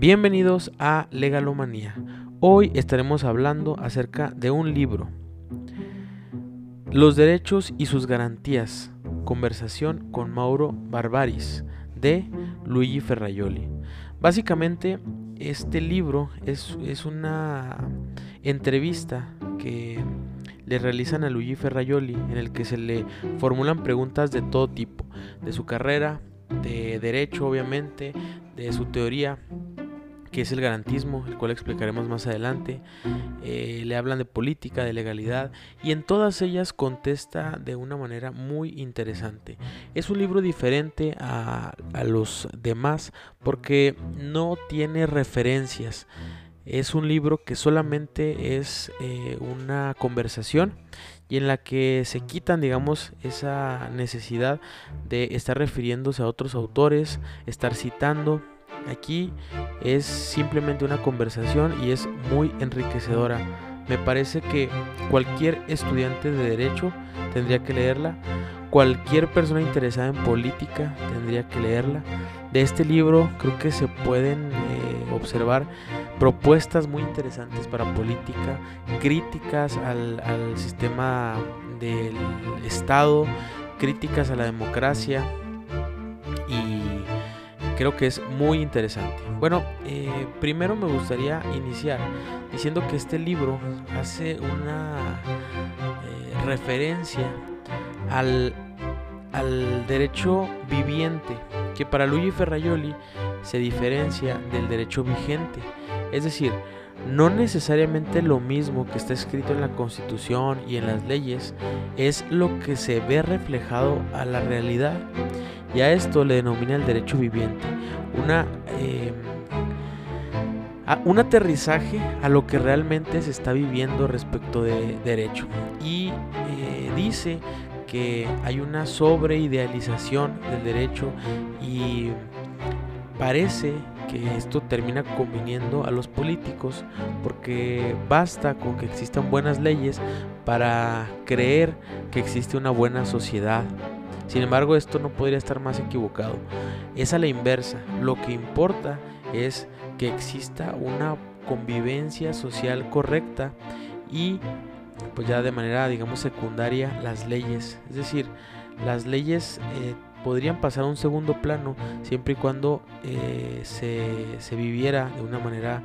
Bienvenidos a Legalomanía. Hoy estaremos hablando acerca de un libro. Los derechos y sus garantías. Conversación con Mauro Barbaris de Luigi Ferraioli. Básicamente este libro es, es una entrevista que le realizan a Luigi Ferraioli en el que se le formulan preguntas de todo tipo, de su carrera, de derecho obviamente, de su teoría que es el garantismo, el cual explicaremos más adelante. Eh, le hablan de política, de legalidad, y en todas ellas contesta de una manera muy interesante. Es un libro diferente a, los demás porque no tiene referencias. Es un libro que solamente es eh, una conversación y en la que se quitan, digamos, esa necesidad de estar refiriéndose a otros autores, estar citando Aquí es simplemente una conversación y es muy enriquecedora. Me parece que cualquier estudiante de derecho tendría que leerla. Cualquier persona interesada en política tendría que leerla. De este libro creo que se pueden eh, observar propuestas muy interesantes para política, críticas al, al sistema del Estado, críticas a la democracia creo que es muy interesante. Bueno, eh, primero me gustaría iniciar diciendo que este libro hace una eh, referencia al, al derecho viviente, que para Luigi Ferraioli se diferencia del derecho vigente. Es decir, no necesariamente lo mismo que está escrito en la Constitución y en las leyes es lo que se ve reflejado a la realidad y a esto le denomina el derecho viviente, una, eh, un aterrizaje a lo que realmente se está viviendo respecto de derecho. Y eh, dice que hay una sobreidealización del derecho y parece que esto termina conviniendo a los políticos porque basta con que existan buenas leyes para creer que existe una buena sociedad sin embargo, esto no podría estar más equivocado. Es a la inversa. Lo que importa es que exista una convivencia social correcta y pues ya de manera digamos secundaria las leyes. Es decir, las leyes eh, podrían pasar a un segundo plano siempre y cuando eh, se, viviera de una manera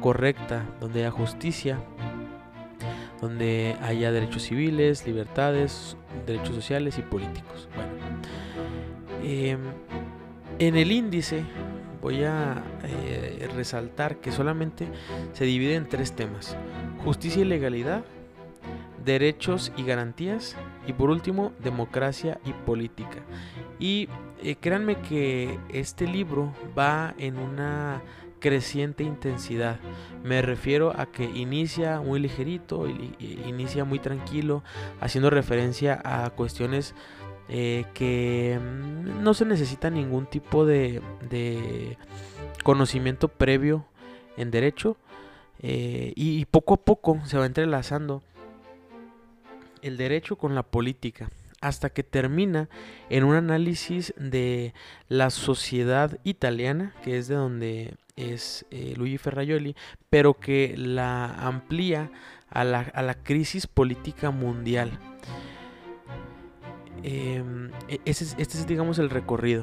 correcta, donde haya justicia, donde haya derechos civiles, libertades, derechos sociales y políticos. Em, en el índice voy a eh, resaltar que solamente se divide en tres temas. Justicia y legalidad, derechos y garantías y por último democracia y política. Y eh, créanme que este libro va en una creciente intensidad. Me refiero a que inicia muy ligerito, inicia muy tranquilo, haciendo referencia a cuestiones eh, que mm, no se necesita ningún tipo de, conocimiento previo en derecho eh, y poco a poco se va entrelazando el derecho con la política hasta que termina en un análisis de la sociedad italiana, que es de donde es eh, Luigi Ferraioli, pero que la amplía a la, crisis política mundial. Em, e, este, es, digamos, el recorrido.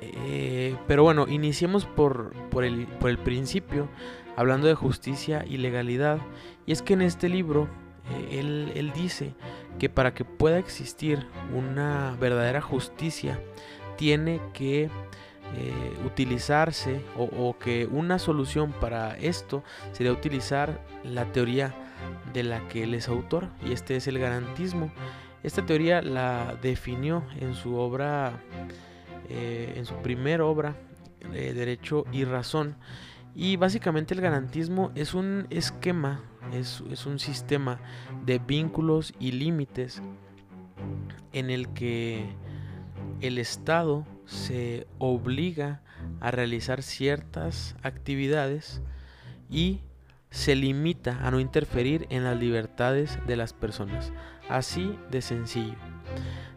Eh, pero bueno, iniciemos por, por, el, por el principio, hablando de justicia y legalidad. Y es que en este libro eh, él, dice que para que pueda existir una verdadera justicia, tiene que eh, utilizarse o, que una solución para esto sería utilizar la teoría de la que él es autor y este es el garantismo. Esta teoría la definió en su obra, eh, en su primera obra, Derecho y Razón. Y básicamente el garantismo es un esquema es, un sistema de vínculos y límites en el que el Estado se obliga a realizar ciertas actividades y se limita a no interferir en las libertades de las personas. Así de sencillo.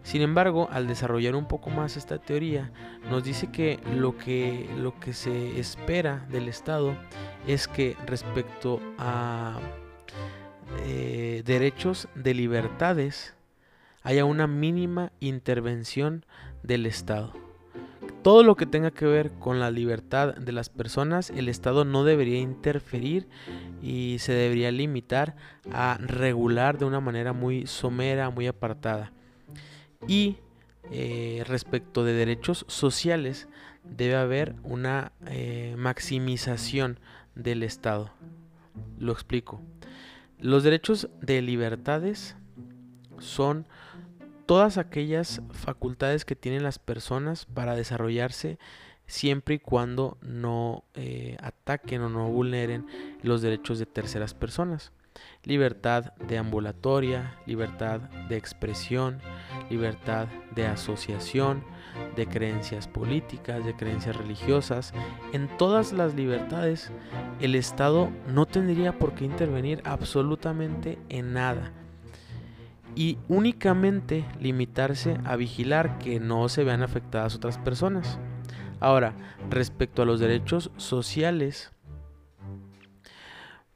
Sin embargo, al desarrollar un poco más esta teoría, nos dice que lo que, lo que se espera del Estado es que respecto a eh, derechos de libertades haya una mínima intervención del Estado. Todo lo que tenga que ver con la libertad de las personas, el Estado no debería interferir y se debería limitar a regular de una manera muy somera, muy apartada. Y eh, respecto de derechos sociales, debe haber una eh, maximización del Estado. Lo explico. Los derechos de libertades son todas aquellas facultades que tienen las personas para desarrollarse siempre y cuando no eh, ataquen o no vulneren los derechos de terceras personas. Libertad de ambulatoria, libertad de expresión, libertad de asociación, de creencias políticas, de creencias religiosas. En todas las libertades el Estado no tendría por qué intervenir absolutamente en nada y únicamente limitarse a vigilar que no se vean afectadas otras personas. Ahora, respecto a los derechos sociales,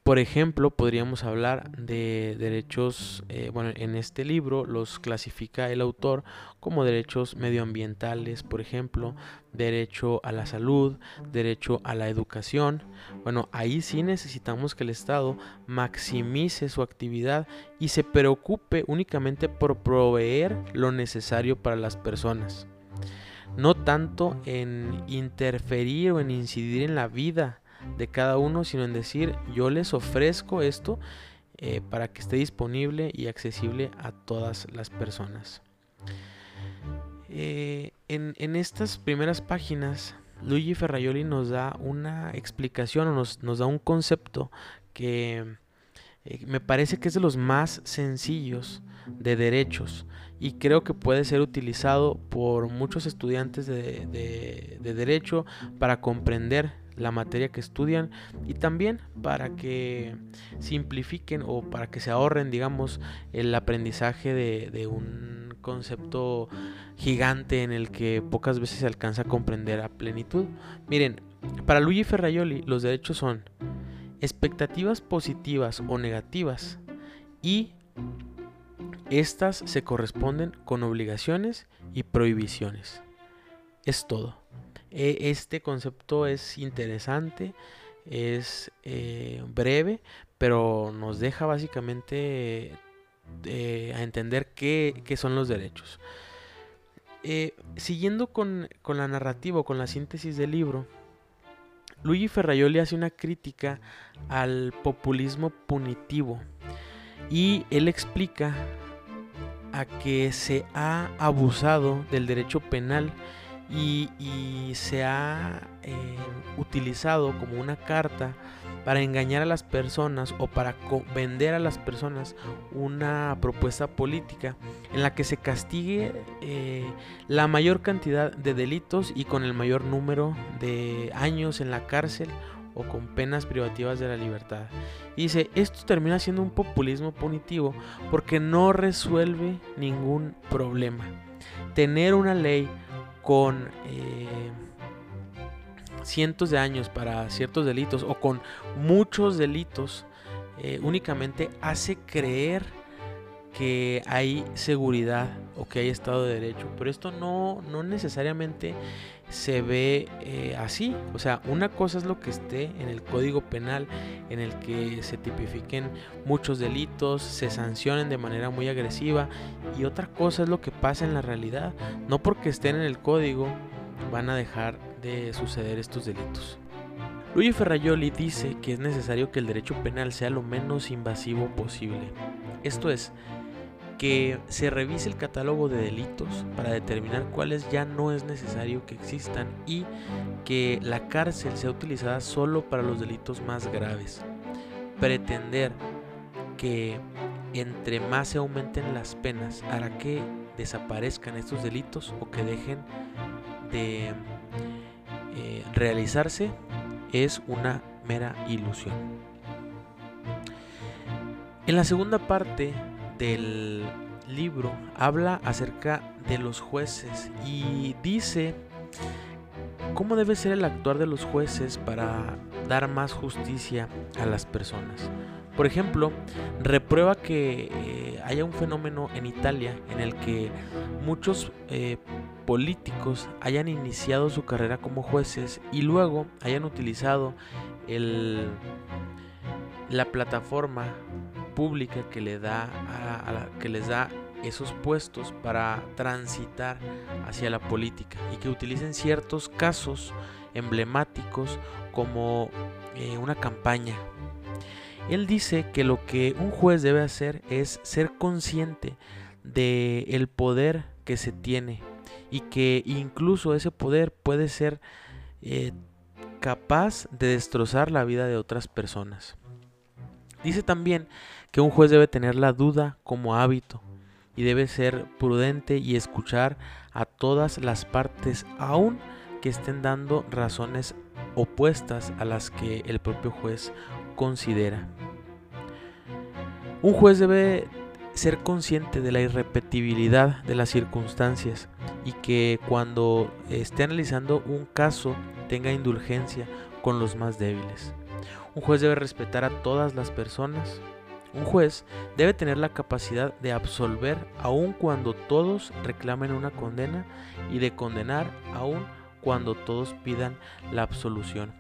por ejemplo, podríamos hablar de derechos, eh, bueno, en este libro los clasifica el autor como derechos medioambientales, por ejemplo, derecho a la salud, derecho a la educación. Bueno, ahí sí necesitamos que el Estado maximice su actividad y se preocupe únicamente por proveer lo necesario para las personas. No tanto en interferir o en incidir en la vida de cada uno, sino en decir yo les ofrezco esto eh, para que esté disponible y accesible a todas las personas. Eh, en, estas primeras páginas, Luigi Ferraioli nos da una explicación o nos, da un concepto que eh, me parece que es de los más sencillos de derechos y creo que puede ser utilizado por muchos estudiantes de derecho para comprender la materia que estudian y también para que simplifiquen o para que se ahorren, digamos, el aprendizaje de, un concepto gigante en el que pocas veces se alcanza a comprender a plenitud. Miren, para Luigi Ferraioli los derechos son expectativas positivas o negativas y estas se corresponden con obligaciones y prohibiciones. Es todo. E, este concepto es interesante, es eh, breve, pero nos deja básicamente eh, a entender qué, son los derechos. Eh, siguiendo con, la narrativa, con la síntesis del libro, Luigi Ferraioli hace una crítica al populismo punitivo y él explica a que se ha abusado del derecho penal y, se ha eh, utilizado como una carta para engañar a las personas o para vender a las personas una propuesta política en la que se castigue eh, la mayor cantidad de delitos y con el mayor número de años en la cárcel o con penas privativas de la libertad. dice, esto termina siendo un populismo punitivo porque no resuelve ningún problema. Tener una ley con eh, cientos de años para ciertos delitos o con muchos delitos eh, únicamente hace creer que hay seguridad o que hay Estado de Derecho. Pero esto no, no necesariamente se ve eh, así. O sea, una cosa es lo que esté en el Código Penal, en el que se tipifiquen muchos delitos, se sancionen de manera muy agresiva, y otra cosa es lo que pasa en la realidad. No porque estén en el código van a dejar de suceder estos delitos. Luigi Ferraioli dice que es necesario que el derecho penal sea lo menos invasivo posible. Esto es, que se revise el catálogo de delitos para determinar cuáles ya no es necesario que existan y que la cárcel sea utilizada solo para los delitos más graves. Pretender que entre más se aumenten las penas hará que desaparezcan estos delitos o que dejen de eh, realizarse es una mera ilusión. En la segunda parte del libro habla acerca de los jueces y dice cómo debe ser el actuar de los jueces para dar más justicia a las personas. Por ejemplo, reprueba que eh, haya un fenómeno en Italia en el que muchos eh, políticos hayan iniciado su carrera como jueces y luego hayan utilizado el, la plataforma pública que, le da que les da esos puestos para transitar hacia la política y que utilicen ciertos casos emblemáticos como eh, una campaña. Él dice que lo que un juez debe hacer es ser consciente de el poder que se tiene y que incluso ese poder puede ser eh, capaz de destrozar la vida de otras personas. Dice también que un juez debe tener la duda como hábito y debe ser prudente y escuchar a todas las partes, aun que estén dando razones opuestas a las que el propio juez considera. Un juez debe ser consciente de la irrepetibilidad de las circunstancias y que cuando esté analizando un caso tenga indulgencia con los más débiles. Un juez debe respetar a todas las personas, un juez debe tener la capacidad de absolver aun cuando todos reclamen una condena y de condenar aun cuando todos pidan la absolución.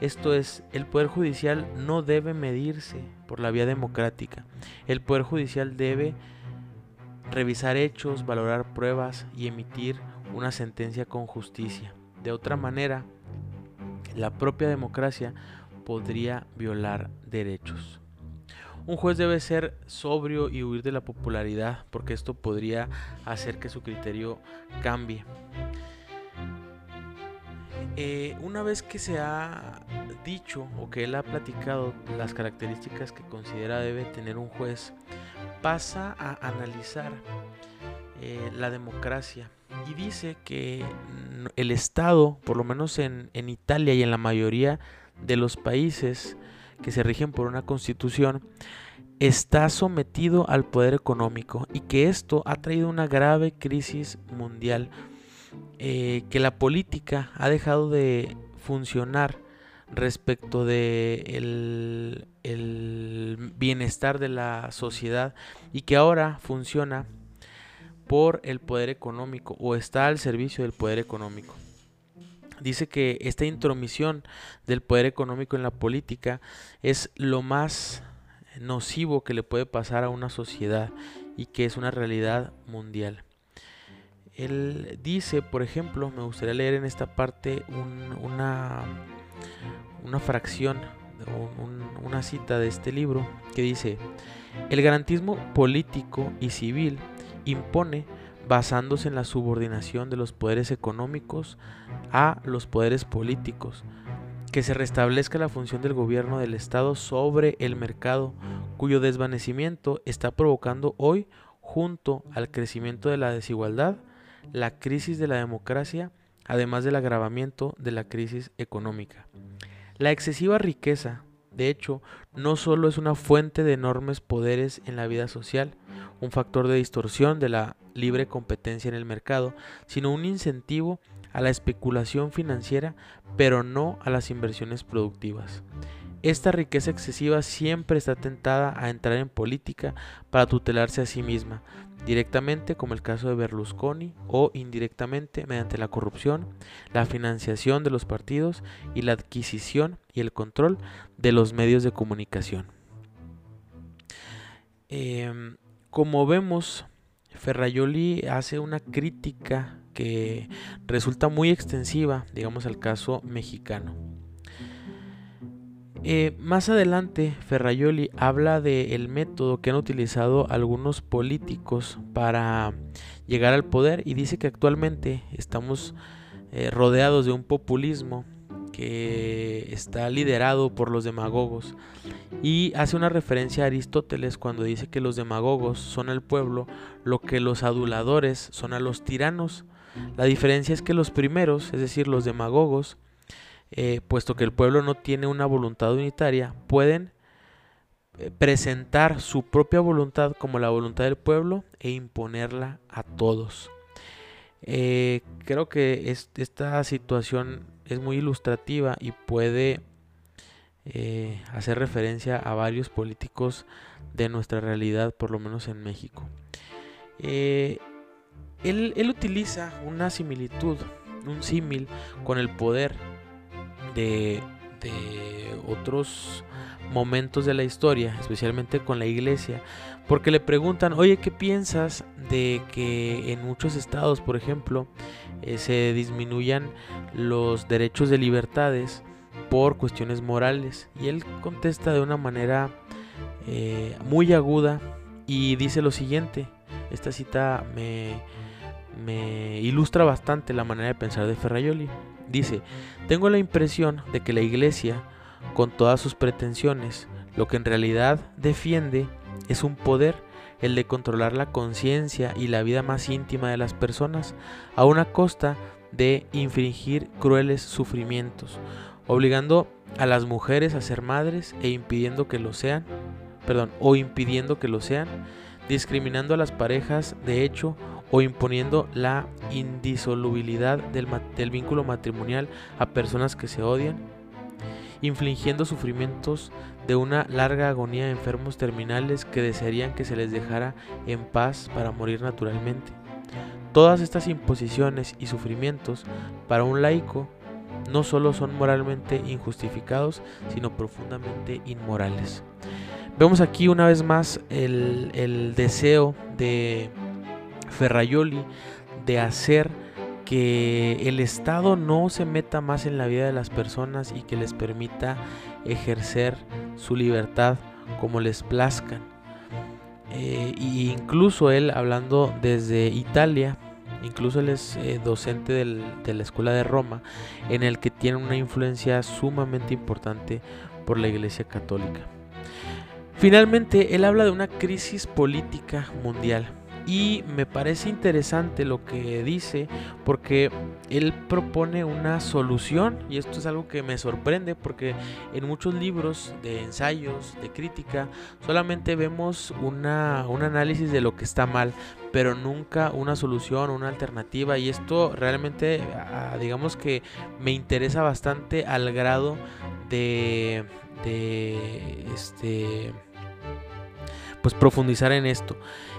Esto es, el Poder Judicial no debe medirse por la vía democrática. El Poder Judicial debe revisar hechos, valorar pruebas y emitir una sentencia con justicia. De otra manera, la propia democracia podría violar derechos. Un juez debe ser sobrio y huir de la popularidad porque esto podría hacer que su criterio cambie. Eh, una vez que se ha dicho o que él ha platicado las características que considera debe tener un juez, pasa a analizar eh, la democracia y dice que el Estado, por lo menos en, en Italia y en la mayoría de los países, que se rigen por una constitución, está sometido al poder económico y que esto ha traído una grave crisis mundial, eh, que la política ha dejado de funcionar respecto de el, el bienestar de la sociedad y que ahora funciona por el poder económico o está al servicio del poder económico dice que esta intromisión del poder económico en la política es lo más nocivo que le puede pasar a una sociedad y que es una realidad mundial. Él dice, por ejemplo, me gustaría leer en esta parte una, una fracción, una cita de este libro que dice, el garantismo político y civil impone basándose en la subordinación de los poderes económicos a los poderes políticos, que se restablezca la función del gobierno del Estado sobre el mercado, cuyo desvanecimiento está provocando hoy, junto al crecimiento de la desigualdad, la crisis de la democracia, además del agravamiento de la crisis económica. La excesiva riqueza, de hecho, no solo es una fuente de enormes poderes en la vida social, un factor de distorsión de la libre competencia en el mercado, sino un incentivo a la especulación financiera, pero no a las inversiones productivas. Esta riqueza excesiva siempre está tentada a entrar en política para tutelarse a sí misma, directamente como el caso de Berlusconi o indirectamente mediante la corrupción, la financiación de los partidos y la adquisición y el control de los medios de comunicación. Em, como vemos, Ferraioli hace una crítica que resulta muy extensiva, digamos, al caso mexicano. Eh, más adelante, Ferraioli habla del método que han utilizado algunos políticos para llegar al poder y dice que actualmente estamos eh, rodeados de un populismo que está liderado por los demagogos y hace una referencia a Aristóteles cuando dice que los demagogos son al pueblo lo que los aduladores son a los tiranos. La diferencia es que los primeros, es decir, los demagogos, eh, puesto que el pueblo no tiene una voluntad unitaria, pueden eh, presentar su propia voluntad como la voluntad del pueblo e imponerla a todos. Eh, creo que esta situación es muy ilustrativa y puede eh, hacer referencia a varios políticos de nuestra realidad, por lo menos en México. él, utiliza una similitud, un símil con el poder de, de otros momentos de la historia, especialmente con la iglesia, porque le preguntan, oye, ¿qué piensas de que en muchos estados, por ejemplo, eh, se disminuyan los derechos de libertades por cuestiones morales? Y él contesta de una manera eh, muy aguda y dice lo siguiente, esta cita me, ilustra bastante la manera de pensar de Ferraioli. Dice, tengo la impresión de que la iglesia con todas sus pretensiones. Lo que en realidad defiende es un poder, el de controlar la conciencia y la vida más íntima de las personas, a una costa de infringir crueles sufrimientos, obligando a las mujeres a ser madres e impidiendo que lo sean, perdón, o impidiendo que lo sean, discriminando a las parejas de hecho o imponiendo la indisolubilidad del, del vínculo matrimonial a personas que se odian infligiendo sufrimientos de una larga agonía a enfermos terminales que desearían que se les dejara en paz para morir naturalmente. Todas estas imposiciones y sufrimientos para un laico no solo son moralmente injustificados, sino profundamente inmorales. Vemos aquí una vez más el, el deseo de Ferraioli de hacer que el Estado no se meta más en la vida de las personas y que les permita ejercer su libertad como les plazcan. Eh, incluso él, hablando desde Italia, incluso él es eh, docente de la Escuela de Roma, en el que tiene una influencia sumamente importante por la Iglesia Católica. Finalmente, él habla de una crisis política mundial y me parece interesante lo que dice porque él propone una solución y esto es algo que me sorprende porque en muchos libros de ensayos, de crítica, solamente vemos una, un análisis de lo que está mal, pero nunca una solución, una alternativa y esto realmente digamos que me interesa bastante al grado de, de este pues profundizar en esto.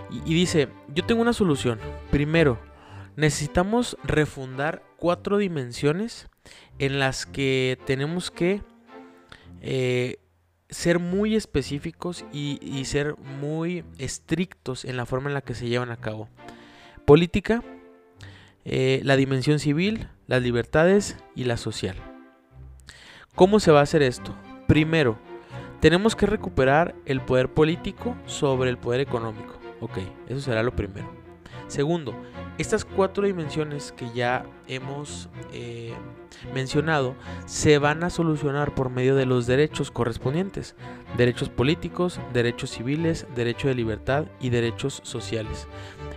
Y, dice, yo tengo una solución. Primero, necesitamos refundar cuatro dimensiones en las que tenemos que eh, ser muy específicos y, ser muy estrictos en la forma en la que se llevan a cabo. Política, eh, la dimensión civil, las libertades y la social. ¿Cómo se va a hacer esto? Primero, tenemos que recuperar el poder político sobre el poder económico. Ok, eso será lo primero. Segundo, estas cuatro dimensiones que ya hemos eh, mencionado se van a solucionar por medio de los derechos correspondientes. Derechos políticos, derechos civiles, derecho de libertad y derechos sociales.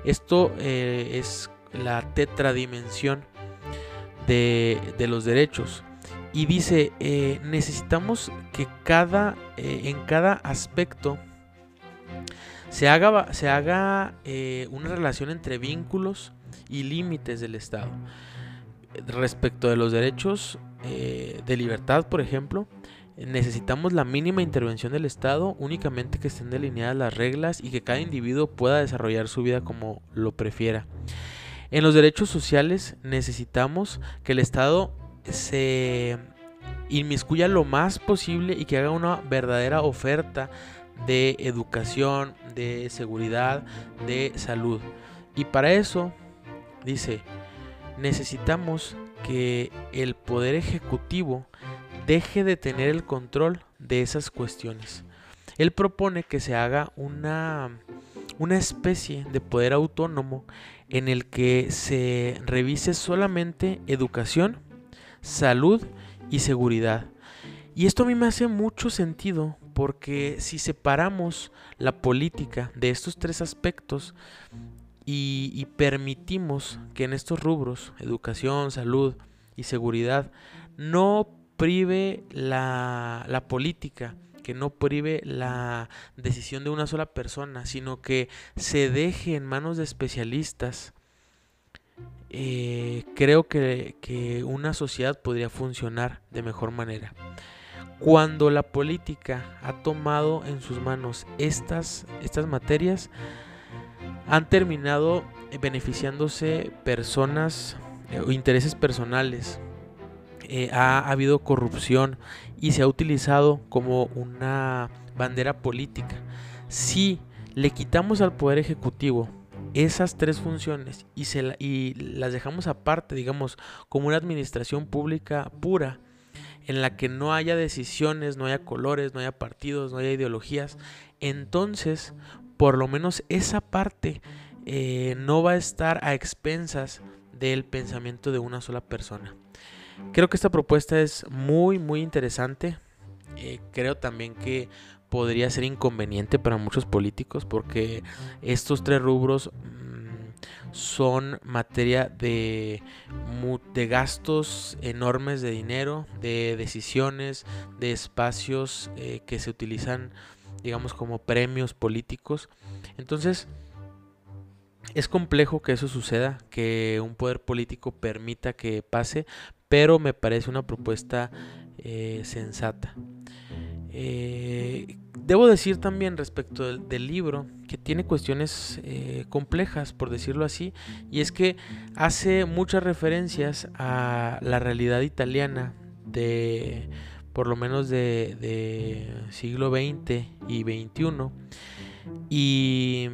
Esto eh, es la tetradimensión de, los derechos y dice, eh, necesitamos que cada, en cada aspecto se haga, se haga eh, una relación entre vínculos y límites del Estado. Respecto de los derechos de libertad, por ejemplo, necesitamos la mínima intervención del Estado, únicamente que estén delineadas las reglas y que cada individuo pueda desarrollar su vida como lo prefiera. En los derechos sociales necesitamos que el Estado se inmiscuya lo más posible y que haga una verdadera oferta de educación, de seguridad, de salud. Y para eso, dice, necesitamos que el poder ejecutivo deje de tener el control de esas cuestiones. Él propone que se haga una, una especie de poder autónomo en el que se revise solamente educación, salud y seguridad. Y esto a mí me hace mucho sentido porque si separamos la política de estos tres aspectos y, permitimos que en estos rubros, educación, salud y seguridad, no prive la, política que no prive la decisión de una sola persona, sino que se deje en manos de especialistas, eh, creo que una sociedad podría funcionar de mejor manera. Cuando la política ha tomado en sus manos estas, estas materias, han terminado beneficiándose personas eh, o intereses personales. Eh, ha, habido corrupción y se ha utilizado como una bandera política. Si le quitamos al Poder Ejecutivo esas tres funciones y, se y las dejamos aparte, digamos, como una administración pública pura, en la que no haya decisiones, no haya colores, no haya partidos, no haya ideologías, entonces por lo menos esa parte eh, no va a estar a expensas del pensamiento de una sola persona. Creo que esta propuesta es muy, muy interesante. Eh, creo también que podría ser inconveniente para muchos políticos porque estos tres rubros son materia de, de gastos enormes de dinero, de decisiones, de espacios eh, que se utilizan, digamos, como premios políticos. Entonces, es complejo que eso suceda, que un poder político permita que pase, pero me parece una propuesta eh, sensata. Eh, debo decir también respecto del, libro que tiene cuestiones eh, complejas, por decirlo así, y es que hace muchas referencias a la realidad italiana de por lo menos de, siglo XX y XXI y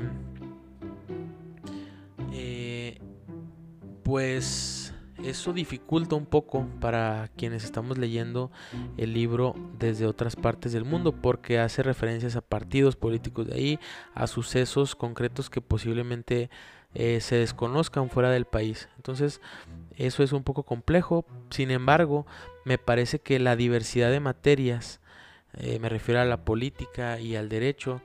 pues eso dificulta un poco para quienes estamos leyendo el libro desde otras partes del mundo porque hace referencias a partidos políticos de ahí, a sucesos concretos que posiblemente eh, se desconozcan fuera del país. Entonces eso es un poco complejo, sin embargo me parece que la diversidad de materias eh, me refiero a la política y al derecho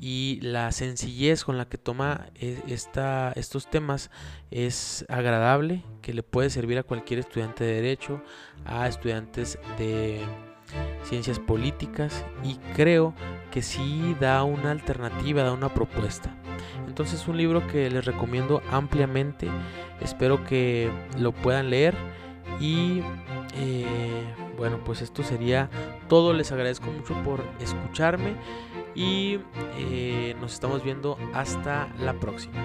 y la sencillez con la que toma eh, esta, estos temas es agradable, que le puede servir a cualquier estudiante de derecho, a estudiantes de ciencias políticas y creo que sí da una alternativa, da una propuesta. Entonces es un libro que les recomiendo ampliamente, espero que lo puedan leer y eh, bueno, pues esto sería todo. Les agradezco mucho por escucharme y eh, nos estamos viendo hasta la próxima.